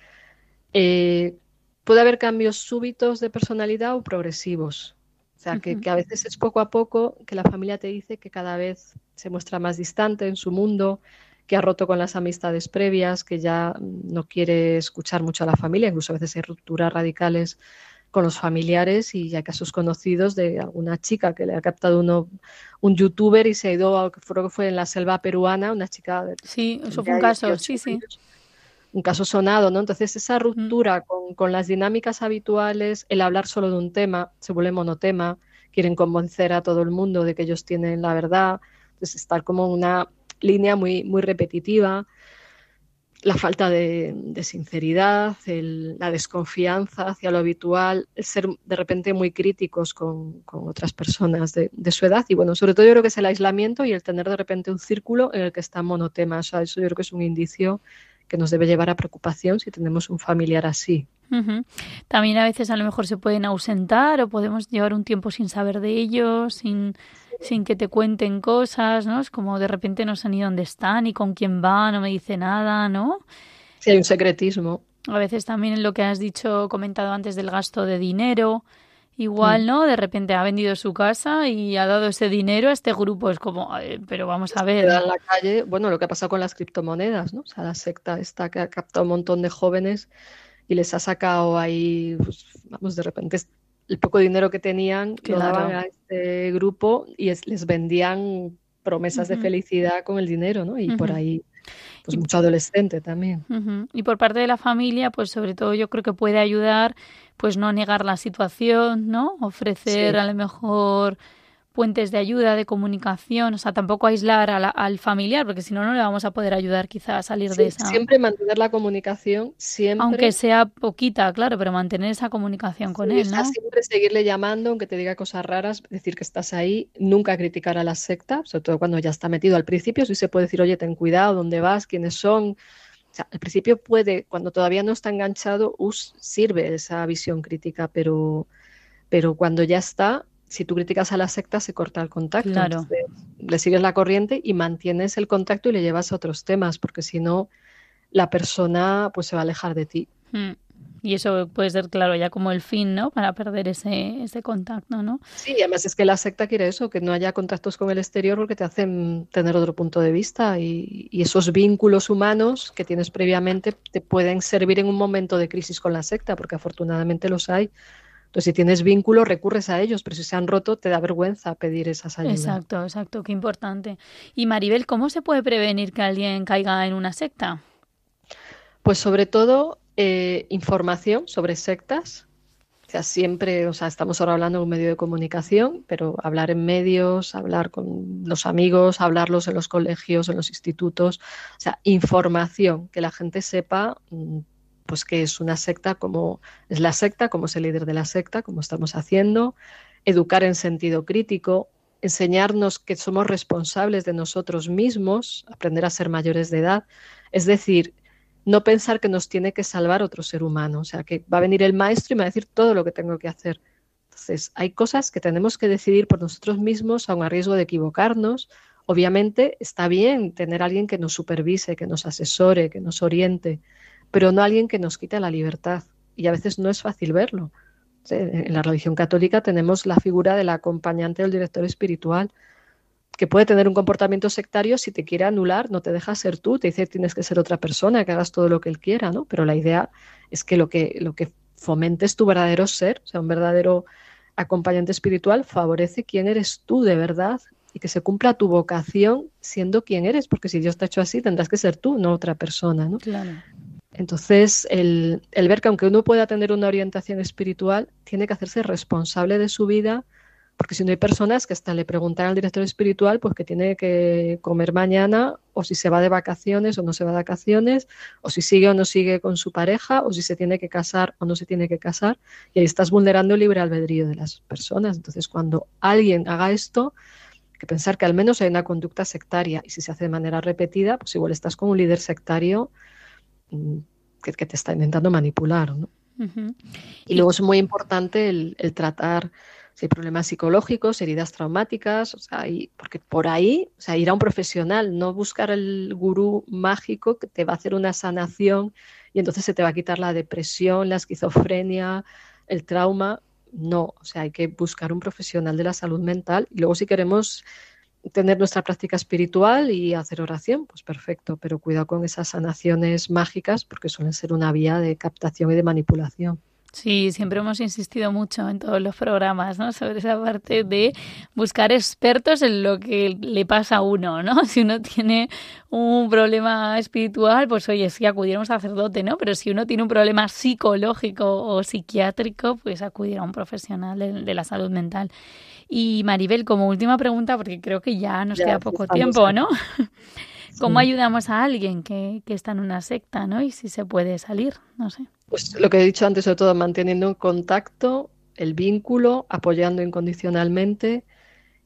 Eh, puede haber cambios súbitos de personalidad o progresivos. O sea, que, que a veces es poco a poco que la familia te dice que cada vez se muestra más distante en su mundo, que ha roto con las amistades previas, que ya no quiere escuchar mucho a la familia, incluso a veces hay rupturas radicales con los familiares y hay casos conocidos de alguna chica que le ha captado uno, un youtuber y se ha ido, a, creo que fue en la selva peruana, una chica de Sí, eso fue un caso, 18 sí, sí. años, un caso sonado, ¿no? Entonces esa ruptura con, con las dinámicas habituales, el hablar solo de un tema, se vuelve monotema, quieren convencer a todo el mundo de que ellos tienen la verdad, entonces estar como una línea muy, muy repetitiva, la falta de, de sinceridad, el- la desconfianza hacia lo habitual, el ser de repente muy críticos con, con otras personas de, de su edad. Y bueno, sobre todo yo creo que es el aislamiento y el tener de repente un círculo en el que está monotema, o sea, eso yo creo que es un indicio que nos debe llevar a preocupación si tenemos un familiar así. También a veces a lo mejor se pueden ausentar o podemos llevar un tiempo sin saber de ellos, sin, sin que te cuenten cosas, ¿no? Es como de repente no sé ni dónde están, ni con quién va, no me dice nada, ¿no? Si hay un secretismo. A veces también en lo que has dicho, comentado antes del gasto de dinero, igual, Mm. ¿no? De repente ha vendido su casa y ha dado ese dinero a este grupo. Es como, "Ay, pero vamos a ver. En la calle, bueno, lo que ha pasado con las criptomonedas, ¿no? O sea, la secta esta que ha captado un montón de jóvenes y les ha sacado ahí, pues, vamos, de repente el poco dinero que tenían lo daban Claro. a este grupo y es- les vendían promesas de felicidad con el dinero, ¿no? Y por ahí, pues mucho adolescente también. Y por parte de la familia, pues sobre todo yo creo que puede ayudar, pues no negar la situación, ¿no? Ofrecer Sí. a lo mejor puentes de ayuda, de comunicación, o sea, tampoco aislar a la- al familiar, porque si no, no le vamos a poder ayudar quizá a salir de Sí, esa, siempre mantener la comunicación, siempre. aunque sea poquita, claro, pero mantener esa comunicación con Sí, él, ¿no? siempre seguirle llamando, aunque te diga cosas raras, decir que estás ahí, nunca criticar a la secta, sobre todo cuando ya está metido al principio, sí se puede decir, oye, ten cuidado, ¿dónde vas? ¿Quiénes son? O sea, al principio puede, cuando todavía no está enganchado, us- sirve esa visión crítica, pero, pero cuando ya está, si tú criticas a la secta, se corta el contacto. Claro. Entonces, le sigues la corriente y mantienes el contacto y le llevas a otros temas, porque si no, la persona pues se va a alejar de ti. Mm. Y eso puede ser, claro, ya como el fin, ¿no? Para perder ese, ese contacto, ¿no? Sí, además es que la secta quiere eso, que no haya contactos con el exterior porque te hacen tener otro punto de vista y, y esos vínculos humanos que tienes previamente te pueden servir en un momento de crisis con la secta, porque afortunadamente los hay. Entonces, si tienes vínculos, recurres a ellos, pero si se han roto, te da vergüenza pedir esas ayudas. Exacto, exacto, qué importante. Y Maribel, ¿cómo se puede prevenir que alguien caiga en una secta? Pues sobre todo eh, información sobre sectas. O sea, siempre, o sea, estamos ahora hablando de un medio de comunicación, pero hablar en medios, hablar con los amigos, hablarlos en los colegios, en los institutos, o sea, información, que la gente sepa mm, pues que es una secta como es la secta, como es el líder de la secta, como estamos haciendo, educar en sentido crítico, enseñarnos que somos responsables de nosotros mismos, aprender a ser mayores de edad, es decir, no pensar que nos tiene que salvar otro ser humano, o sea, que va a venir el maestro y me va a decir todo lo que tengo que hacer. Entonces, hay cosas que tenemos que decidir por nosotros mismos, aun a riesgo de equivocarnos. Obviamente está bien tener alguien que nos supervise, que nos asesore, que nos oriente, pero no alguien que nos quite la libertad. Y a veces no es fácil verlo. En la religión católica tenemos la figura del acompañante del director espiritual, que puede tener un comportamiento sectario, si te quiere anular, no te deja ser tú, te dice tienes que ser otra persona, que hagas todo lo que él quiera, ¿no? Pero la idea es que lo que, lo que fomentes tu verdadero ser, o sea, un verdadero acompañante espiritual, favorece quién eres tú de verdad y que se cumpla tu vocación siendo quien eres, porque si Dios te ha hecho así, tendrás que ser tú, no otra persona, ¿no? Claro. Entonces, el, el ver que aunque uno pueda tener una orientación espiritual, tiene que hacerse responsable de su vida, porque si no hay personas que hasta le preguntan al director espiritual pues que tiene que comer mañana o si se va de vacaciones o no se va de vacaciones o si sigue o no sigue con su pareja o si se tiene que casar o no se tiene que casar y ahí estás vulnerando el libre albedrío de las personas. Entonces cuando alguien haga esto, hay que pensar que al menos hay una conducta sectaria y si se hace de manera repetida, pues igual estás con un líder sectario que, que te está intentando manipular. ¿no? Uh -huh. Y luego es muy importante el, el tratar si hay problemas psicológicos, heridas traumáticas, o sea, y, porque por ahí, o sea, ir a un profesional, no buscar el gurú mágico que te va a hacer una sanación y entonces se te va a quitar la depresión, la esquizofrenia, el trauma. No, o sea, hay que buscar un profesional de la salud mental y luego si queremos tener nuestra práctica espiritual y hacer oración, pues perfecto, pero cuidado con esas sanaciones mágicas porque suelen ser una vía de captación y de manipulación. Sí, siempre hemos insistido mucho en todos los programas, ¿no? Sobre esa parte de buscar expertos en lo que le pasa a uno, ¿no? Si uno tiene un problema espiritual, pues oye, sí, acudir a un sacerdote, ¿no? Pero si uno tiene un problema psicológico o psiquiátrico, pues acudir a un profesional de, de la salud mental. Y Maribel, como última pregunta, porque creo que ya nos ya, queda poco tiempo, ¿no? ¿Cómo ayudamos a alguien que, que está en una secta, ¿no? Y si se puede salir, no sé. Pues lo que he dicho antes, sobre todo manteniendo un contacto, el vínculo, apoyando incondicionalmente.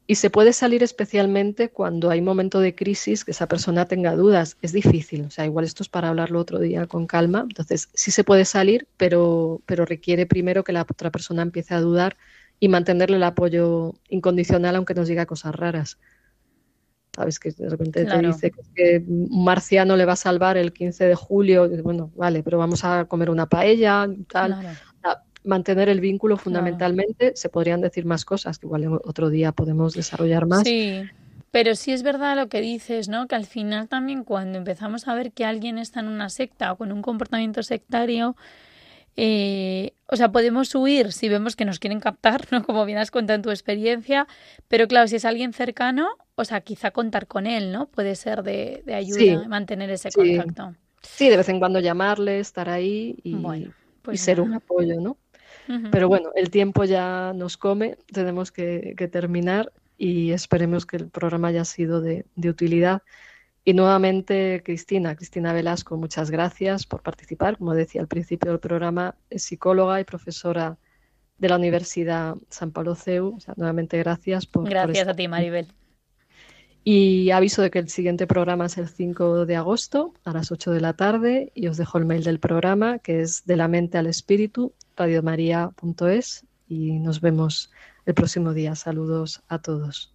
Y se puede salir especialmente cuando hay momento de crisis que esa persona tenga dudas. Es difícil, o sea, igual esto es para hablarlo otro día con calma. Entonces, sí se puede salir, pero, pero requiere primero que la otra persona empiece a dudar y mantenerle el apoyo incondicional aunque nos diga cosas raras. ¿sabes? Que de repente claro. te dice que un marciano le va a salvar el 15 de julio, bueno, vale, pero vamos a comer una paella, tal. Claro. Mantener el vínculo fundamentalmente, claro. se podrían decir más cosas, que igual otro día podemos desarrollar más. Sí. Pero sí es verdad lo que dices, ¿no? Que al final también cuando empezamos a ver que alguien está en una secta o con un comportamiento sectario, eh, o sea, podemos huir si vemos que nos quieren captar, ¿no? Como bien has contado en tu experiencia, pero claro, si es alguien cercano, o sea, quizá contar con él, ¿no? Puede ser de, de ayuda, sí, mantener ese sí. contacto. Sí, de vez en cuando llamarle, estar ahí y, bueno, pues y ser un apoyo, ¿no? Uh -huh. Pero bueno, el tiempo ya nos come, tenemos que, que, terminar y esperemos que el programa haya sido de, de utilidad. Y nuevamente, Cristina, Cristina Velasco, muchas gracias por participar. Como decía al principio del programa, es psicóloga y profesora de la Universidad San Pablo CEU. O sea, nuevamente, gracias por. Gracias por a ti, Maribel. Y aviso de que el siguiente programa es el 5 de agosto a las 8 de la tarde y os dejo el mail del programa que es de la mente al espíritu, radiomaria.es y nos vemos el próximo día. Saludos a todos.